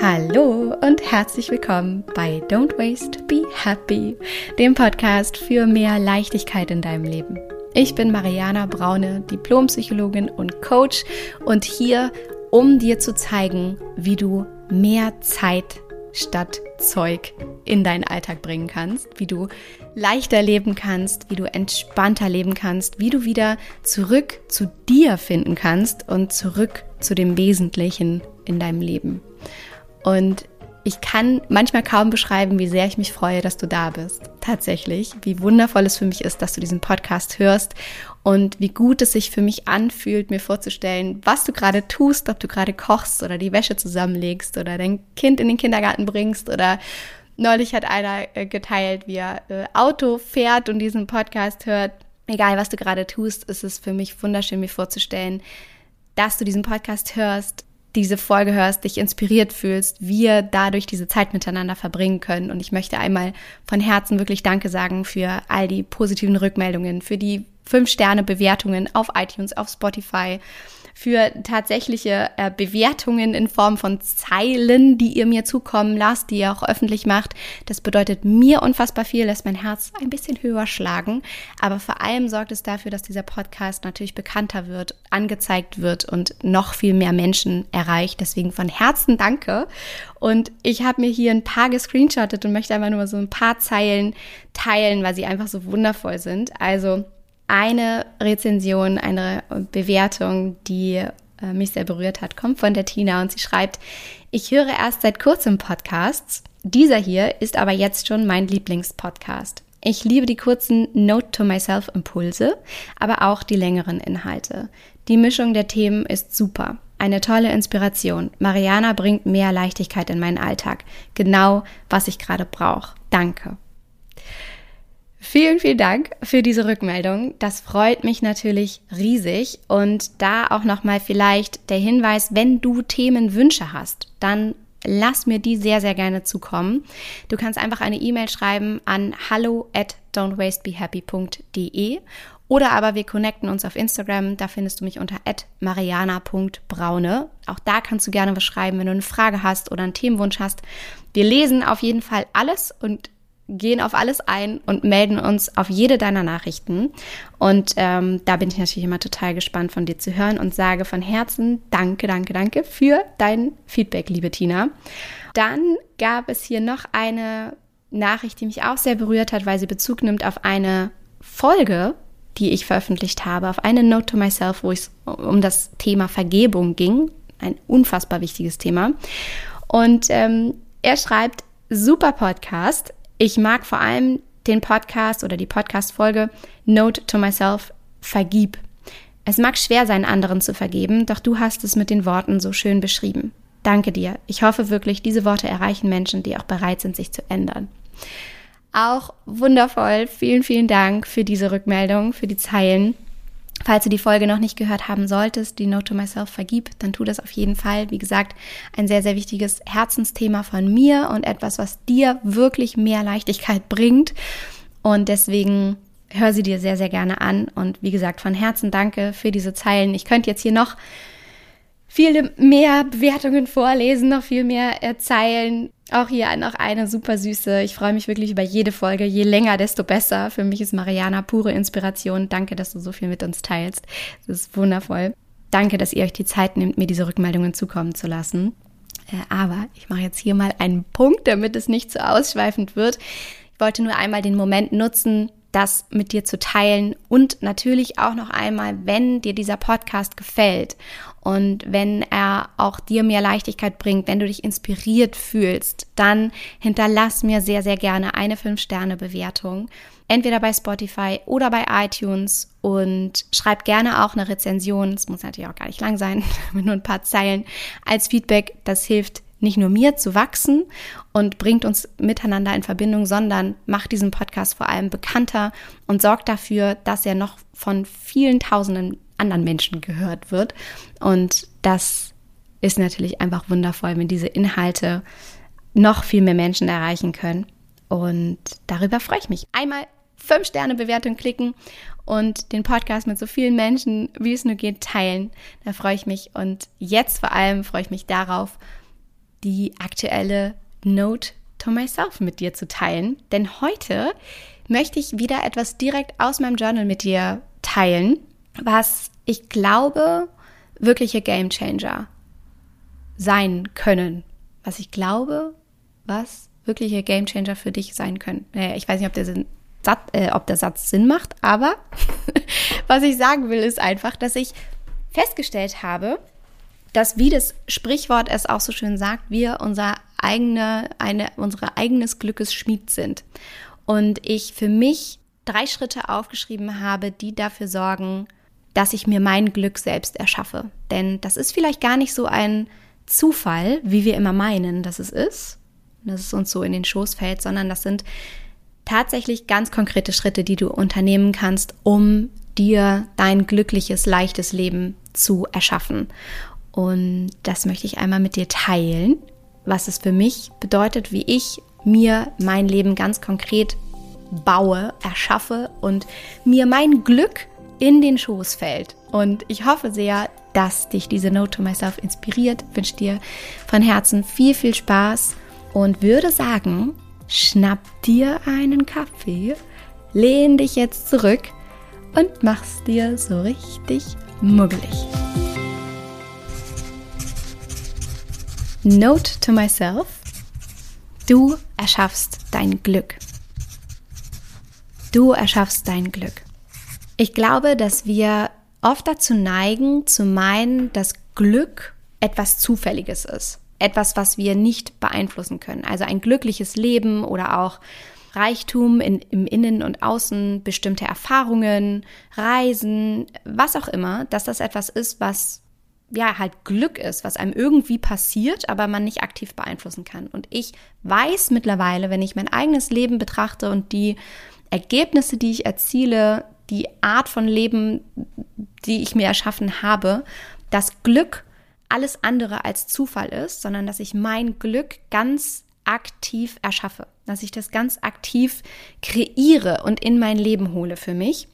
Hallo und herzlich willkommen bei Don't Waste, Be Happy, dem Podcast für mehr Leichtigkeit in deinem Leben. Ich bin Mariana Braune, Diplompsychologin und Coach und hier, um dir zu zeigen, wie du mehr Zeit statt Zeug in deinen Alltag bringen kannst, wie du leichter leben kannst, wie du entspannter leben kannst, wie du wieder zurück zu dir finden kannst und zurück zu dem Wesentlichen in deinem Leben. Und ich kann manchmal kaum beschreiben, wie sehr ich mich freue, dass du da bist. Tatsächlich, wie wundervoll es für mich ist, dass du diesen Podcast hörst und wie gut es sich für mich anfühlt, mir vorzustellen, was du gerade tust, ob du gerade kochst oder die Wäsche zusammenlegst oder dein Kind in den Kindergarten bringst oder neulich hat einer äh, geteilt, wie er äh, Auto fährt und diesen Podcast hört. Egal, was du gerade tust, ist es für mich wunderschön, mir vorzustellen, dass du diesen Podcast hörst, diese Folge hörst, dich inspiriert fühlst, wir dadurch diese Zeit miteinander verbringen können. Und ich möchte einmal von Herzen wirklich Danke sagen für all die positiven Rückmeldungen, für die Fünf-Sterne-Bewertungen auf iTunes, auf Spotify für tatsächliche äh, Bewertungen in Form von Zeilen, die ihr mir zukommen lasst, die ihr auch öffentlich macht. Das bedeutet mir unfassbar viel, lässt mein Herz ein bisschen höher schlagen. Aber vor allem sorgt es dafür, dass dieser Podcast natürlich bekannter wird, angezeigt wird und noch viel mehr Menschen erreicht. Deswegen von Herzen danke. Und ich habe mir hier ein paar gescreenshottet und möchte einfach nur so ein paar Zeilen teilen, weil sie einfach so wundervoll sind. Also eine Rezension, eine Bewertung, die äh, mich sehr berührt hat, kommt von der Tina und sie schreibt, ich höre erst seit kurzem Podcasts. Dieser hier ist aber jetzt schon mein Lieblingspodcast. Ich liebe die kurzen Note to Myself Impulse, aber auch die längeren Inhalte. Die Mischung der Themen ist super. Eine tolle Inspiration. Mariana bringt mehr Leichtigkeit in meinen Alltag. Genau, was ich gerade brauche. Danke. Vielen, vielen Dank für diese Rückmeldung. Das freut mich natürlich riesig. Und da auch nochmal vielleicht der Hinweis, wenn du Themenwünsche hast, dann lass mir die sehr, sehr gerne zukommen. Du kannst einfach eine E-Mail schreiben an hallo at don'twastebehappy.de oder aber wir connecten uns auf Instagram. Da findest du mich unter mariana.braune. Auch da kannst du gerne was schreiben, wenn du eine Frage hast oder einen Themenwunsch hast. Wir lesen auf jeden Fall alles und gehen auf alles ein und melden uns auf jede deiner Nachrichten. Und ähm, da bin ich natürlich immer total gespannt von dir zu hören und sage von Herzen Danke, danke, danke für dein Feedback, liebe Tina. Dann gab es hier noch eine Nachricht, die mich auch sehr berührt hat, weil sie Bezug nimmt auf eine Folge, die ich veröffentlicht habe, auf eine Note to Myself, wo es um das Thema Vergebung ging. Ein unfassbar wichtiges Thema. Und ähm, er schreibt, super Podcast. Ich mag vor allem den Podcast oder die Podcast-Folge Note to Myself, vergib. Es mag schwer sein, anderen zu vergeben, doch du hast es mit den Worten so schön beschrieben. Danke dir. Ich hoffe wirklich, diese Worte erreichen Menschen, die auch bereit sind, sich zu ändern. Auch wundervoll. Vielen, vielen Dank für diese Rückmeldung, für die Zeilen. Falls du die Folge noch nicht gehört haben solltest, die Note to Myself vergib, dann tu das auf jeden Fall. Wie gesagt, ein sehr, sehr wichtiges Herzensthema von mir und etwas, was dir wirklich mehr Leichtigkeit bringt. Und deswegen hör sie dir sehr, sehr gerne an. Und wie gesagt, von Herzen danke für diese Zeilen. Ich könnte jetzt hier noch viele mehr Bewertungen vorlesen, noch viel mehr Zeilen. Auch hier noch eine super süße. Ich freue mich wirklich über jede Folge. Je länger, desto besser. Für mich ist Mariana pure Inspiration. Danke, dass du so viel mit uns teilst. Das ist wundervoll. Danke, dass ihr euch die Zeit nehmt, mir diese Rückmeldungen zukommen zu lassen. Äh, aber ich mache jetzt hier mal einen Punkt, damit es nicht zu ausschweifend wird. Ich wollte nur einmal den Moment nutzen, das mit dir zu teilen und natürlich auch noch einmal, wenn dir dieser Podcast gefällt und wenn er auch dir mehr Leichtigkeit bringt, wenn du dich inspiriert fühlst, dann hinterlass mir sehr, sehr gerne eine 5-Sterne-Bewertung. Entweder bei Spotify oder bei iTunes und schreib gerne auch eine Rezension. Es muss natürlich auch gar nicht lang sein, nur ein paar Zeilen als Feedback. Das hilft nicht nur mir zu wachsen und bringt uns miteinander in Verbindung, sondern macht diesen Podcast vor allem bekannter und sorgt dafür, dass er noch von vielen tausenden anderen Menschen gehört wird. Und das ist natürlich einfach wundervoll, wenn diese Inhalte noch viel mehr Menschen erreichen können. Und darüber freue ich mich. Einmal 5-Sterne-Bewertung klicken und den Podcast mit so vielen Menschen, wie es nur geht, teilen. Da freue ich mich. Und jetzt vor allem freue ich mich darauf, die aktuelle Note to myself mit dir zu teilen. Denn heute möchte ich wieder etwas direkt aus meinem Journal mit dir teilen, was ich glaube wirkliche Game Changer sein können. Was ich glaube, was wirkliche Game Changer für dich sein können. Ich weiß nicht, ob der, Sinn, äh, ob der Satz Sinn macht, aber was ich sagen will, ist einfach, dass ich festgestellt habe, dass, wie das Sprichwort es auch so schön sagt, wir unser eigene, eine, unsere eigenes Glückes Schmied sind. Und ich für mich drei Schritte aufgeschrieben habe, die dafür sorgen, dass ich mir mein Glück selbst erschaffe. Denn das ist vielleicht gar nicht so ein Zufall, wie wir immer meinen, dass es ist, dass es uns so in den Schoß fällt, sondern das sind tatsächlich ganz konkrete Schritte, die du unternehmen kannst, um dir dein glückliches, leichtes Leben zu erschaffen. Und das möchte ich einmal mit dir teilen, was es für mich bedeutet, wie ich mir mein Leben ganz konkret baue, erschaffe und mir mein Glück in den Schoß fällt. Und ich hoffe sehr, dass dich diese Note to Myself inspiriert. Ich wünsche dir von Herzen viel, viel Spaß und würde sagen, schnapp dir einen Kaffee, lehn dich jetzt zurück und mach's dir so richtig muggelig. Note to myself. Du erschaffst dein Glück. Du erschaffst dein Glück. Ich glaube, dass wir oft dazu neigen, zu meinen, dass Glück etwas Zufälliges ist. Etwas, was wir nicht beeinflussen können. Also ein glückliches Leben oder auch Reichtum in, im Innen und Außen, bestimmte Erfahrungen, Reisen, was auch immer, dass das etwas ist, was ja halt Glück ist, was einem irgendwie passiert, aber man nicht aktiv beeinflussen kann. Und ich weiß mittlerweile, wenn ich mein eigenes Leben betrachte und die Ergebnisse, die ich erziele, die Art von Leben, die ich mir erschaffen habe, dass Glück alles andere als Zufall ist, sondern dass ich mein Glück ganz aktiv erschaffe, dass ich das ganz aktiv kreiere und in mein Leben hole für mich.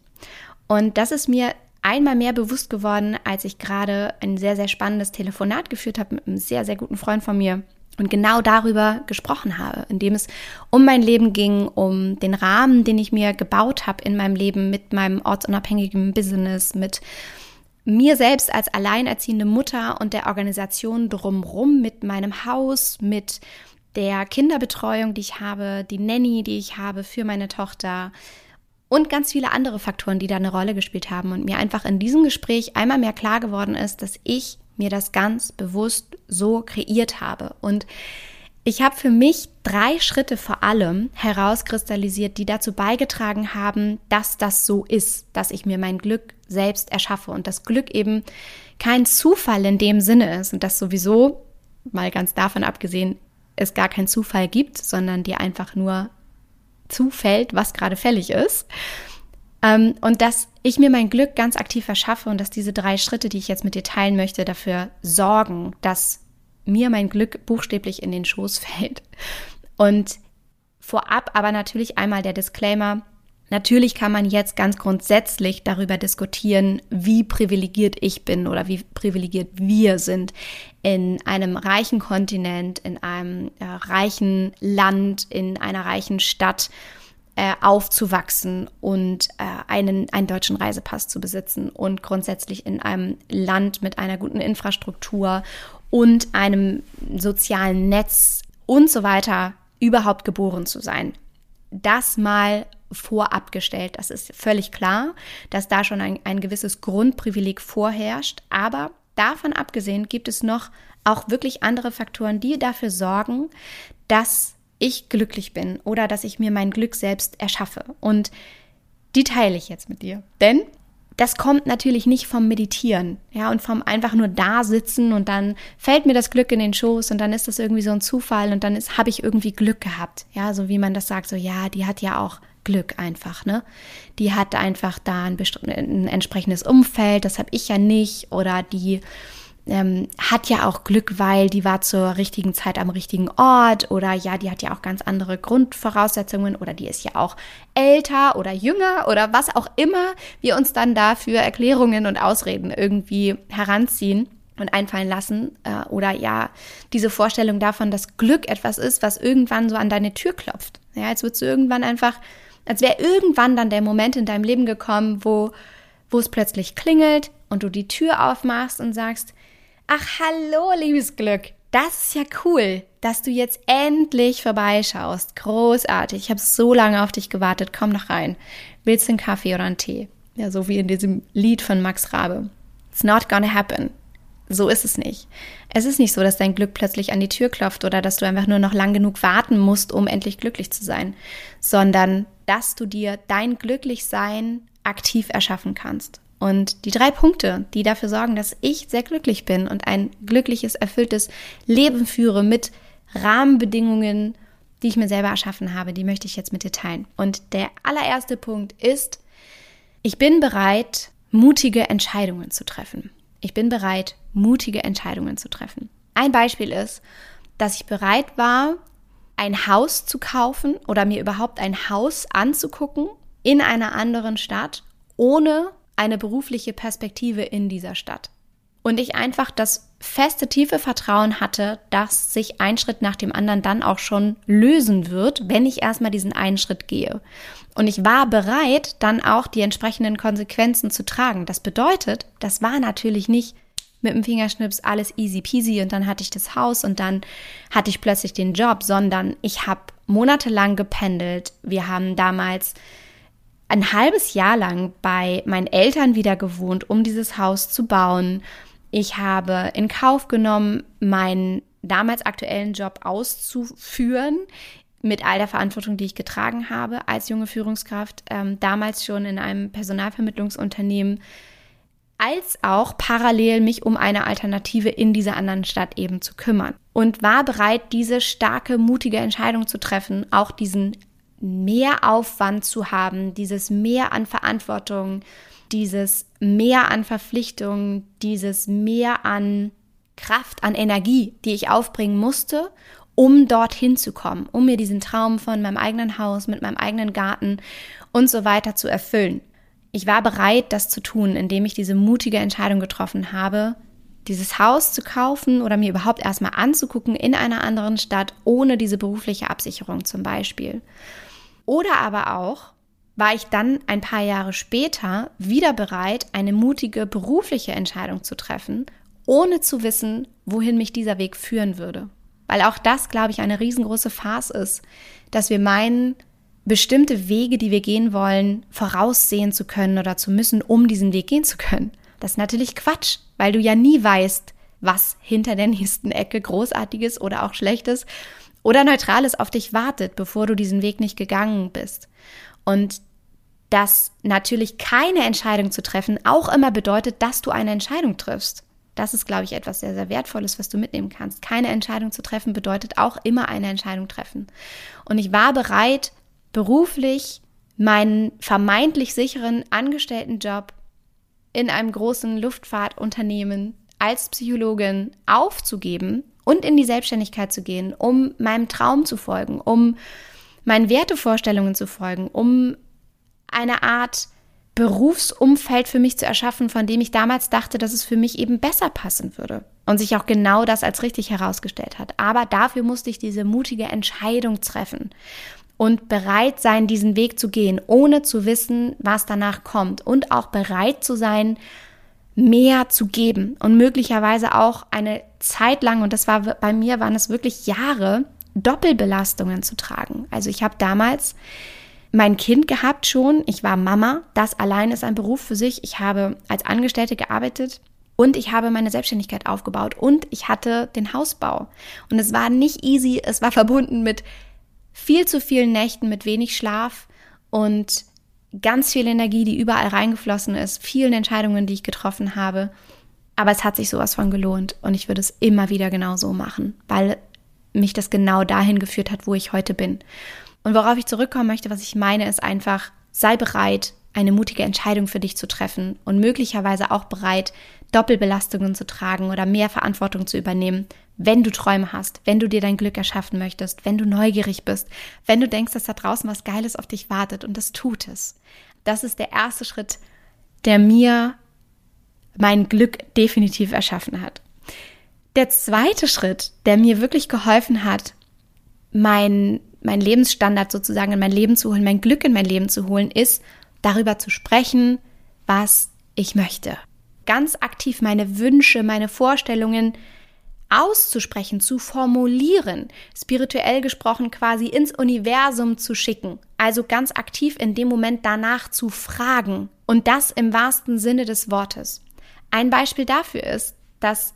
Und das ist mir einmal mehr bewusst geworden, als ich gerade ein sehr, sehr spannendes Telefonat geführt habe mit einem sehr, sehr guten Freund von mir und genau darüber gesprochen habe, indem es um mein Leben ging, um den Rahmen, den ich mir gebaut habe in meinem Leben mit meinem ortsunabhängigen Business, mit mir selbst als alleinerziehende Mutter und der Organisation drumrum, mit meinem Haus, mit der Kinderbetreuung, die ich habe, die Nanny, die ich habe für meine Tochter und ganz viele andere Faktoren, die da eine Rolle gespielt haben und mir einfach in diesem Gespräch einmal mehr klar geworden ist, dass ich mir das ganz bewusst so kreiert habe. Und ich habe für mich drei Schritte vor allem herauskristallisiert, die dazu beigetragen haben, dass das so ist, dass ich mir mein Glück selbst erschaffe und das Glück eben kein Zufall in dem Sinne ist und das sowieso, mal ganz davon abgesehen, es gar keinen Zufall gibt, sondern dir einfach nur zufällt, was gerade fällig ist. Ähm, und dass ich mir mein Glück ganz aktiv verschaffe und dass diese drei Schritte, die ich jetzt mit dir teilen möchte, dafür sorgen, dass mir mein Glück buchstäblich in den Schoß fällt. Und vorab aber natürlich einmal der Disclaimer, Natürlich kann man jetzt ganz grundsätzlich darüber diskutieren, wie privilegiert ich bin oder wie privilegiert wir sind in einem reichen Kontinent, in einem äh, reichen Land, in einer reichen Stadt äh, aufzuwachsen und äh, einen, einen deutschen Reisepass zu besitzen und grundsätzlich in einem Land mit einer guten Infrastruktur und einem sozialen Netz und so weiter überhaupt geboren zu sein. Das mal vorab gestellt. Das ist völlig klar, dass da schon ein, ein gewisses Grundprivileg vorherrscht. Aber davon abgesehen gibt es noch auch wirklich andere Faktoren, die dafür sorgen, dass ich glücklich bin oder dass ich mir mein Glück selbst erschaffe. Und die teile ich jetzt mit dir. Denn das kommt natürlich nicht vom Meditieren, ja, und vom einfach nur da sitzen und dann fällt mir das Glück in den Schoß und dann ist das irgendwie so ein Zufall und dann habe ich irgendwie Glück gehabt, ja, so wie man das sagt, so ja, die hat ja auch Glück einfach, ne? Die hat einfach da ein, ein entsprechendes Umfeld, das habe ich ja nicht. Oder die ähm, hat ja auch Glück, weil die war zur richtigen Zeit am richtigen Ort. Oder ja, die hat ja auch ganz andere Grundvoraussetzungen. Oder die ist ja auch älter oder jünger oder was auch immer wir uns dann da für Erklärungen und Ausreden irgendwie heranziehen. und einfallen lassen. Äh, oder ja, diese Vorstellung davon, dass Glück etwas ist, was irgendwann so an deine Tür klopft. Ja, als würdest du irgendwann einfach, als wäre irgendwann dann der Moment in deinem Leben gekommen, wo, wo es plötzlich klingelt und du die Tür aufmachst und sagst, ach hallo, liebes Glück, das ist ja cool, dass du jetzt endlich vorbeischaust. Großartig. Ich habe so lange auf dich gewartet. Komm noch rein. Willst du einen Kaffee oder einen Tee? Ja, so wie in diesem Lied von Max Rabe. It's not gonna happen. So ist es nicht. Es ist nicht so, dass dein Glück plötzlich an die Tür klopft oder dass du einfach nur noch lang genug warten musst, um endlich glücklich zu sein, sondern dass du dir dein Glücklichsein aktiv erschaffen kannst. Und die drei Punkte, die dafür sorgen, dass ich sehr glücklich bin und ein glückliches, erfülltes Leben führe mit Rahmenbedingungen, die ich mir selber erschaffen habe, die möchte ich jetzt mit dir teilen. Und der allererste Punkt ist, ich bin bereit, mutige Entscheidungen zu treffen. Ich bin bereit, mutige Entscheidungen zu treffen. Ein Beispiel ist, dass ich bereit war, ein Haus zu kaufen oder mir überhaupt ein Haus anzugucken in einer anderen Stadt, ohne eine berufliche Perspektive in dieser Stadt. Und ich einfach das feste, tiefe Vertrauen hatte, dass sich ein Schritt nach dem anderen dann auch schon lösen wird, wenn ich erstmal diesen einen Schritt gehe. Und ich war bereit, dann auch die entsprechenden Konsequenzen zu tragen. Das bedeutet, das war natürlich nicht mit dem Fingerschnips alles easy peasy und dann hatte ich das Haus und dann hatte ich plötzlich den Job, sondern ich habe monatelang gependelt. Wir haben damals ein halbes Jahr lang bei meinen Eltern wieder gewohnt, um dieses Haus zu bauen. Ich habe in Kauf genommen, meinen damals aktuellen Job auszuführen mit all der Verantwortung, die ich getragen habe als junge Führungskraft, ähm, damals schon in einem Personalvermittlungsunternehmen, als auch parallel mich um eine Alternative in dieser anderen Stadt eben zu kümmern. Und war bereit, diese starke, mutige Entscheidung zu treffen, auch diesen Mehraufwand zu haben, dieses Mehr an Verantwortung, dieses Mehr an Verpflichtungen, dieses Mehr an Kraft, an Energie, die ich aufbringen musste, um dorthin zu kommen, um mir diesen Traum von meinem eigenen Haus mit meinem eigenen Garten und so weiter zu erfüllen. Ich war bereit, das zu tun, indem ich diese mutige Entscheidung getroffen habe, dieses Haus zu kaufen oder mir überhaupt erstmal anzugucken in einer anderen Stadt, ohne diese berufliche Absicherung zum Beispiel. Oder aber auch, war ich dann ein paar Jahre später wieder bereit, eine mutige berufliche Entscheidung zu treffen, ohne zu wissen, wohin mich dieser Weg führen würde. Weil auch das, glaube ich, eine riesengroße Farce ist, dass wir meinen, bestimmte Wege, die wir gehen wollen, voraussehen zu können oder zu müssen, um diesen Weg gehen zu können. Das ist natürlich Quatsch, weil du ja nie weißt, was hinter der nächsten Ecke großartiges oder auch schlechtes oder neutrales auf dich wartet, bevor du diesen Weg nicht gegangen bist. Und dass natürlich keine Entscheidung zu treffen auch immer bedeutet, dass du eine Entscheidung triffst. Das ist, glaube ich, etwas sehr, sehr Wertvolles, was du mitnehmen kannst. Keine Entscheidung zu treffen bedeutet auch immer eine Entscheidung treffen. Und ich war bereit, beruflich meinen vermeintlich sicheren Angestelltenjob in einem großen Luftfahrtunternehmen als Psychologin aufzugeben und in die Selbstständigkeit zu gehen, um meinem Traum zu folgen, um meinen Wertevorstellungen zu folgen, um eine Art Berufsumfeld für mich zu erschaffen, von dem ich damals dachte, dass es für mich eben besser passen würde. Und sich auch genau das als richtig herausgestellt hat. Aber dafür musste ich diese mutige Entscheidung treffen und bereit sein, diesen Weg zu gehen, ohne zu wissen, was danach kommt. Und auch bereit zu sein, mehr zu geben und möglicherweise auch eine Zeit lang, und das war bei mir, waren es wirklich Jahre, Doppelbelastungen zu tragen. Also ich habe damals mein Kind gehabt schon. Ich war Mama. Das allein ist ein Beruf für sich. Ich habe als Angestellte gearbeitet und ich habe meine Selbstständigkeit aufgebaut und ich hatte den Hausbau. Und es war nicht easy. Es war verbunden mit viel zu vielen Nächten, mit wenig Schlaf und ganz viel Energie, die überall reingeflossen ist, vielen Entscheidungen, die ich getroffen habe. Aber es hat sich sowas von gelohnt und ich würde es immer wieder genau so machen, weil mich das genau dahin geführt hat, wo ich heute bin. Und worauf ich zurückkommen möchte, was ich meine, ist einfach, sei bereit, eine mutige Entscheidung für dich zu treffen und möglicherweise auch bereit, Doppelbelastungen zu tragen oder mehr Verantwortung zu übernehmen, wenn du Träume hast, wenn du dir dein Glück erschaffen möchtest, wenn du neugierig bist, wenn du denkst, dass da draußen was Geiles auf dich wartet und das tut es. Das ist der erste Schritt, der mir mein Glück definitiv erschaffen hat. Der zweite Schritt, der mir wirklich geholfen hat, mein, mein Lebensstandard sozusagen in mein Leben zu holen, mein Glück in mein Leben zu holen, ist, darüber zu sprechen, was ich möchte. Ganz aktiv meine Wünsche, meine Vorstellungen auszusprechen, zu formulieren, spirituell gesprochen quasi ins Universum zu schicken. Also ganz aktiv in dem Moment danach zu fragen. Und das im wahrsten Sinne des Wortes. Ein Beispiel dafür ist, dass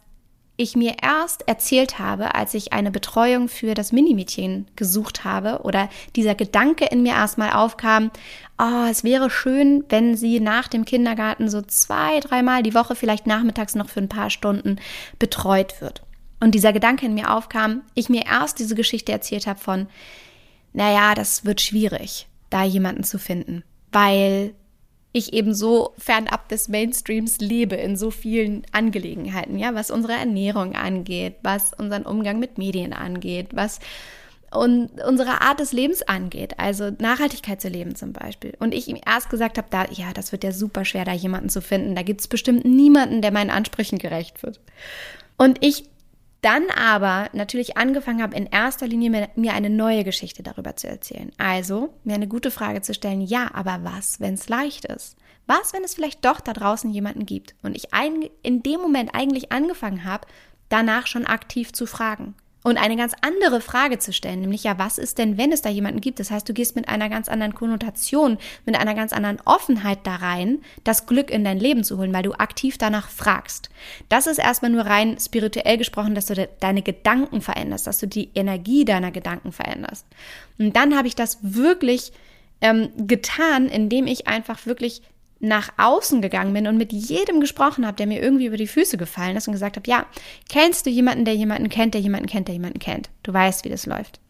ich mir erst erzählt habe, als ich eine Betreuung für das Minimädchen gesucht habe oder dieser Gedanke in mir erstmal aufkam, oh, es wäre schön, wenn sie nach dem Kindergarten so zwei, dreimal die Woche, vielleicht nachmittags noch für ein paar Stunden betreut wird. Und dieser Gedanke in mir aufkam, ich mir erst diese Geschichte erzählt habe von, naja, das wird schwierig, da jemanden zu finden, weil ich eben so fernab des Mainstreams lebe in so vielen Angelegenheiten, ja, was unsere Ernährung angeht, was unseren Umgang mit Medien angeht, was und unsere Art des Lebens angeht, also Nachhaltigkeit zu leben zum Beispiel. Und ich ihm erst gesagt habe, da, ja, das wird ja super schwer, da jemanden zu finden. Da gibt es bestimmt niemanden, der meinen Ansprüchen gerecht wird. Und ich dann aber natürlich angefangen habe, in erster Linie mir eine neue Geschichte darüber zu erzählen. Also mir eine gute Frage zu stellen, ja, aber was, wenn es leicht ist? Was, wenn es vielleicht doch da draußen jemanden gibt? Und ich in dem Moment eigentlich angefangen habe, danach schon aktiv zu fragen und eine ganz andere Frage zu stellen, nämlich ja, was ist denn, wenn es da jemanden gibt? Das heißt, du gehst mit einer ganz anderen Konnotation, mit einer ganz anderen Offenheit da rein, das Glück in dein Leben zu holen, weil du aktiv danach fragst. Das ist erstmal nur rein spirituell gesprochen, dass du de deine Gedanken veränderst, dass du die Energie deiner Gedanken veränderst. Und dann habe ich das wirklich ähm, getan, indem ich einfach wirklich nach außen gegangen bin und mit jedem gesprochen habe, der mir irgendwie über die Füße gefallen ist und gesagt habe, ja, kennst du jemanden, der jemanden kennt, der jemanden kennt, der jemanden kennt? Du weißt, wie das läuft.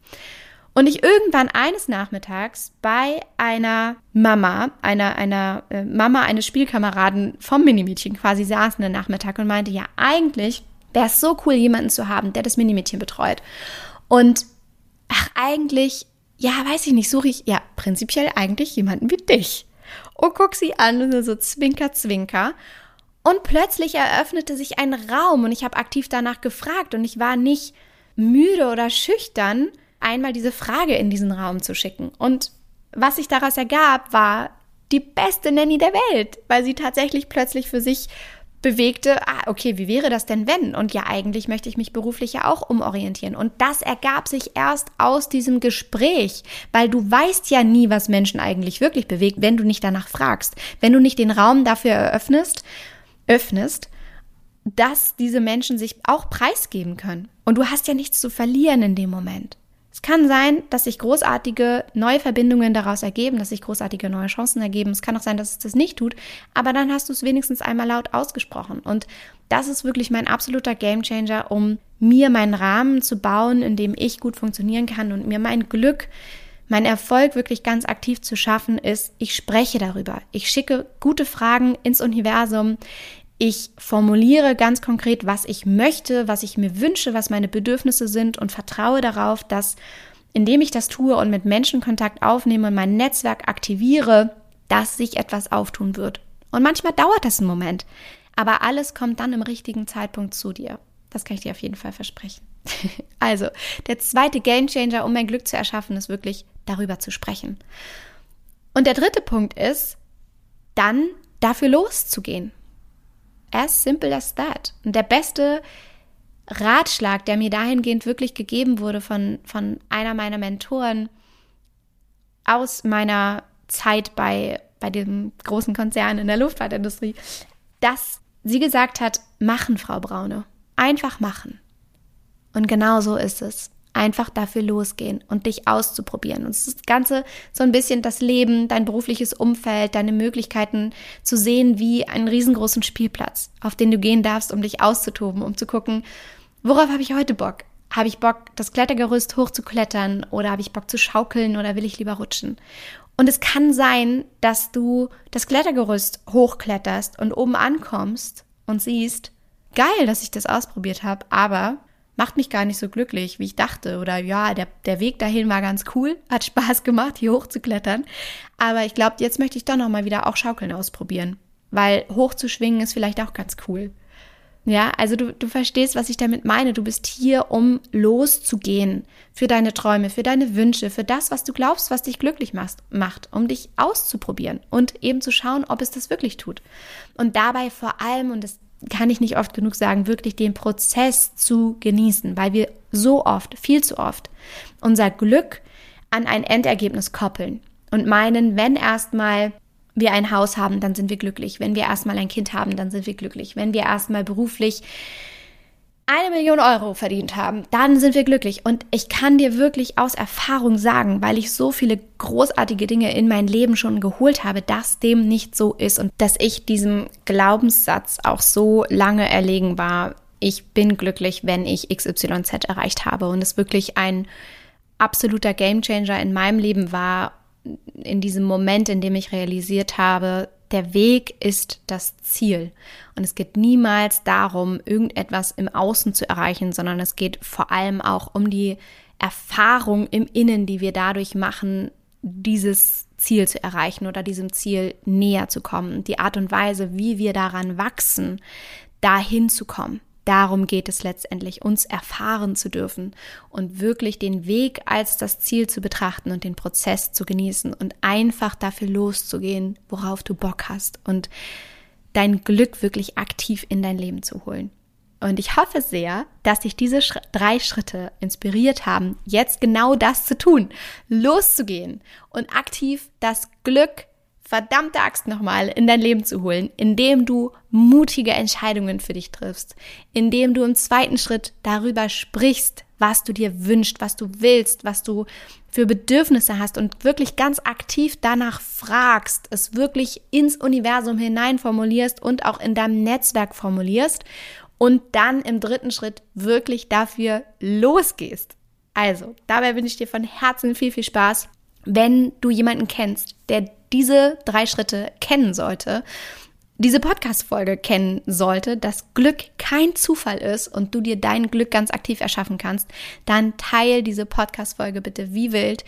Und ich irgendwann eines Nachmittags bei einer Mama, einer, einer äh, Mama eines Spielkameraden vom Minimädchen quasi saß einen Nachmittag und meinte, ja, eigentlich wäre es so cool, jemanden zu haben, der das Minimädchen betreut. Und ach, eigentlich, ja, weiß ich nicht, suche ich, ja, prinzipiell eigentlich jemanden wie dich und guck sie an und so zwinker, zwinker. Und plötzlich eröffnete sich ein Raum und ich habe aktiv danach gefragt und ich war nicht müde oder schüchtern, einmal diese Frage in diesen Raum zu schicken. Und was sich daraus ergab, war die beste Nanny der Welt, weil sie tatsächlich plötzlich für sich bewegte, ah, okay, wie wäre das denn wenn? Und ja, eigentlich möchte ich mich beruflich ja auch umorientieren. Und das ergab sich erst aus diesem Gespräch, weil du weißt ja nie, was Menschen eigentlich wirklich bewegt, wenn du nicht danach fragst, wenn du nicht den Raum dafür eröffnest, öffnest, dass diese Menschen sich auch preisgeben können. Und du hast ja nichts zu verlieren in dem Moment. Es kann sein, dass sich großartige neue Verbindungen daraus ergeben, dass sich großartige neue Chancen ergeben. Es kann auch sein, dass es das nicht tut, aber dann hast du es wenigstens einmal laut ausgesprochen. Und das ist wirklich mein absoluter Gamechanger, um mir meinen Rahmen zu bauen, in dem ich gut funktionieren kann und mir mein Glück, mein Erfolg wirklich ganz aktiv zu schaffen, ist, ich spreche darüber. Ich schicke gute Fragen ins Universum. Ich formuliere ganz konkret, was ich möchte, was ich mir wünsche, was meine Bedürfnisse sind und vertraue darauf, dass indem ich das tue und mit Menschen Kontakt aufnehme und mein Netzwerk aktiviere, dass sich etwas auftun wird. Und manchmal dauert das einen Moment, aber alles kommt dann im richtigen Zeitpunkt zu dir. Das kann ich dir auf jeden Fall versprechen. also, der zweite Gamechanger, um mein Glück zu erschaffen, ist wirklich darüber zu sprechen. Und der dritte Punkt ist, dann dafür loszugehen. As simple as that. Und der beste Ratschlag, der mir dahingehend wirklich gegeben wurde von, von einer meiner Mentoren aus meiner Zeit bei, bei dem großen Konzern in der Luftfahrtindustrie, dass sie gesagt hat, machen, Frau Braune. Einfach machen. Und genau so ist es einfach dafür losgehen und dich auszuprobieren. Und das Ganze so ein bisschen das Leben, dein berufliches Umfeld, deine Möglichkeiten zu sehen wie einen riesengroßen Spielplatz, auf den du gehen darfst, um dich auszutoben, um zu gucken, worauf habe ich heute Bock? Habe ich Bock, das Klettergerüst hochzuklettern oder habe ich Bock zu schaukeln oder will ich lieber rutschen? Und es kann sein, dass du das Klettergerüst hochkletterst und oben ankommst und siehst, geil, dass ich das ausprobiert habe, aber macht mich gar nicht so glücklich, wie ich dachte. Oder ja, der, der Weg dahin war ganz cool, hat Spaß gemacht, hier hochzuklettern. Aber ich glaube, jetzt möchte ich doch nochmal wieder auch Schaukeln ausprobieren. Weil hochzuschwingen ist vielleicht auch ganz cool. Ja, also du, du verstehst, was ich damit meine. Du bist hier, um loszugehen für deine Träume, für deine Wünsche, für das, was du glaubst, was dich glücklich macht, macht, um dich auszuprobieren und eben zu schauen, ob es das wirklich tut. Und dabei vor allem, und das kann ich nicht oft genug sagen, wirklich den Prozess zu genießen, weil wir so oft, viel zu oft, unser Glück an ein Endergebnis koppeln und meinen, wenn erstmal wir ein Haus haben, dann sind wir glücklich. Wenn wir erstmal ein Kind haben, dann sind wir glücklich. Wenn wir erstmal beruflich eine Million Euro verdient haben, dann sind wir glücklich. Und ich kann dir wirklich aus Erfahrung sagen, weil ich so viele großartige Dinge in mein Leben schon geholt habe, dass dem nicht so ist und dass ich diesem Glaubenssatz auch so lange erlegen war. Ich bin glücklich, wenn ich XYZ erreicht habe und es wirklich ein absoluter Gamechanger in meinem Leben war in diesem Moment, in dem ich realisiert habe, der Weg ist das Ziel. Und es geht niemals darum, irgendetwas im Außen zu erreichen, sondern es geht vor allem auch um die Erfahrung im Innen, die wir dadurch machen, dieses Ziel zu erreichen oder diesem Ziel näher zu kommen. Die Art und Weise, wie wir daran wachsen, dahin zu kommen. Darum geht es letztendlich, uns erfahren zu dürfen und wirklich den Weg als das Ziel zu betrachten und den Prozess zu genießen und einfach dafür loszugehen, worauf du Bock hast und dein Glück wirklich aktiv in dein Leben zu holen. Und ich hoffe sehr, dass dich diese Sch drei Schritte inspiriert haben, jetzt genau das zu tun, loszugehen und aktiv das Glück verdammte Axt nochmal in dein Leben zu holen, indem du mutige Entscheidungen für dich triffst, indem du im zweiten Schritt darüber sprichst, was du dir wünschst, was du willst, was du für Bedürfnisse hast und wirklich ganz aktiv danach fragst, es wirklich ins Universum hinein formulierst und auch in deinem Netzwerk formulierst und dann im dritten Schritt wirklich dafür losgehst. Also, dabei wünsche ich dir von Herzen viel, viel Spaß. Wenn du jemanden kennst, der diese drei Schritte kennen sollte, diese Podcast-Folge kennen sollte, dass Glück kein Zufall ist und du dir dein Glück ganz aktiv erschaffen kannst, dann teile diese Podcast-Folge bitte wie wild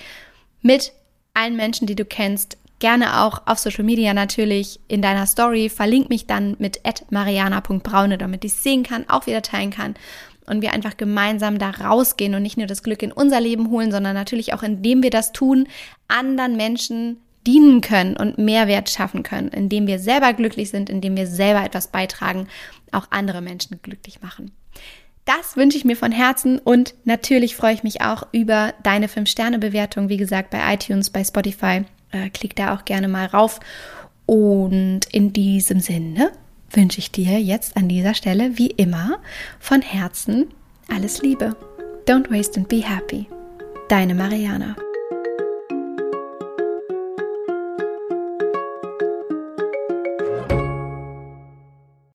mit allen Menschen, die du kennst. Gerne auch auf Social Media natürlich in deiner Story. Verlink mich dann mit mariana.braune, damit ich sehen kann, auch wieder teilen kann und wir einfach gemeinsam da rausgehen und nicht nur das Glück in unser Leben holen, sondern natürlich auch indem wir das tun, anderen Menschen dienen können und Mehrwert schaffen können, indem wir selber glücklich sind, indem wir selber etwas beitragen, auch andere Menschen glücklich machen. Das wünsche ich mir von Herzen und natürlich freue ich mich auch über deine 5-Sterne-Bewertung, wie gesagt, bei iTunes, bei Spotify. Äh, klick da auch gerne mal rauf. Und in diesem Sinne wünsche ich dir jetzt an dieser Stelle, wie immer, von Herzen alles Liebe. Don't waste and be happy. Deine Mariana.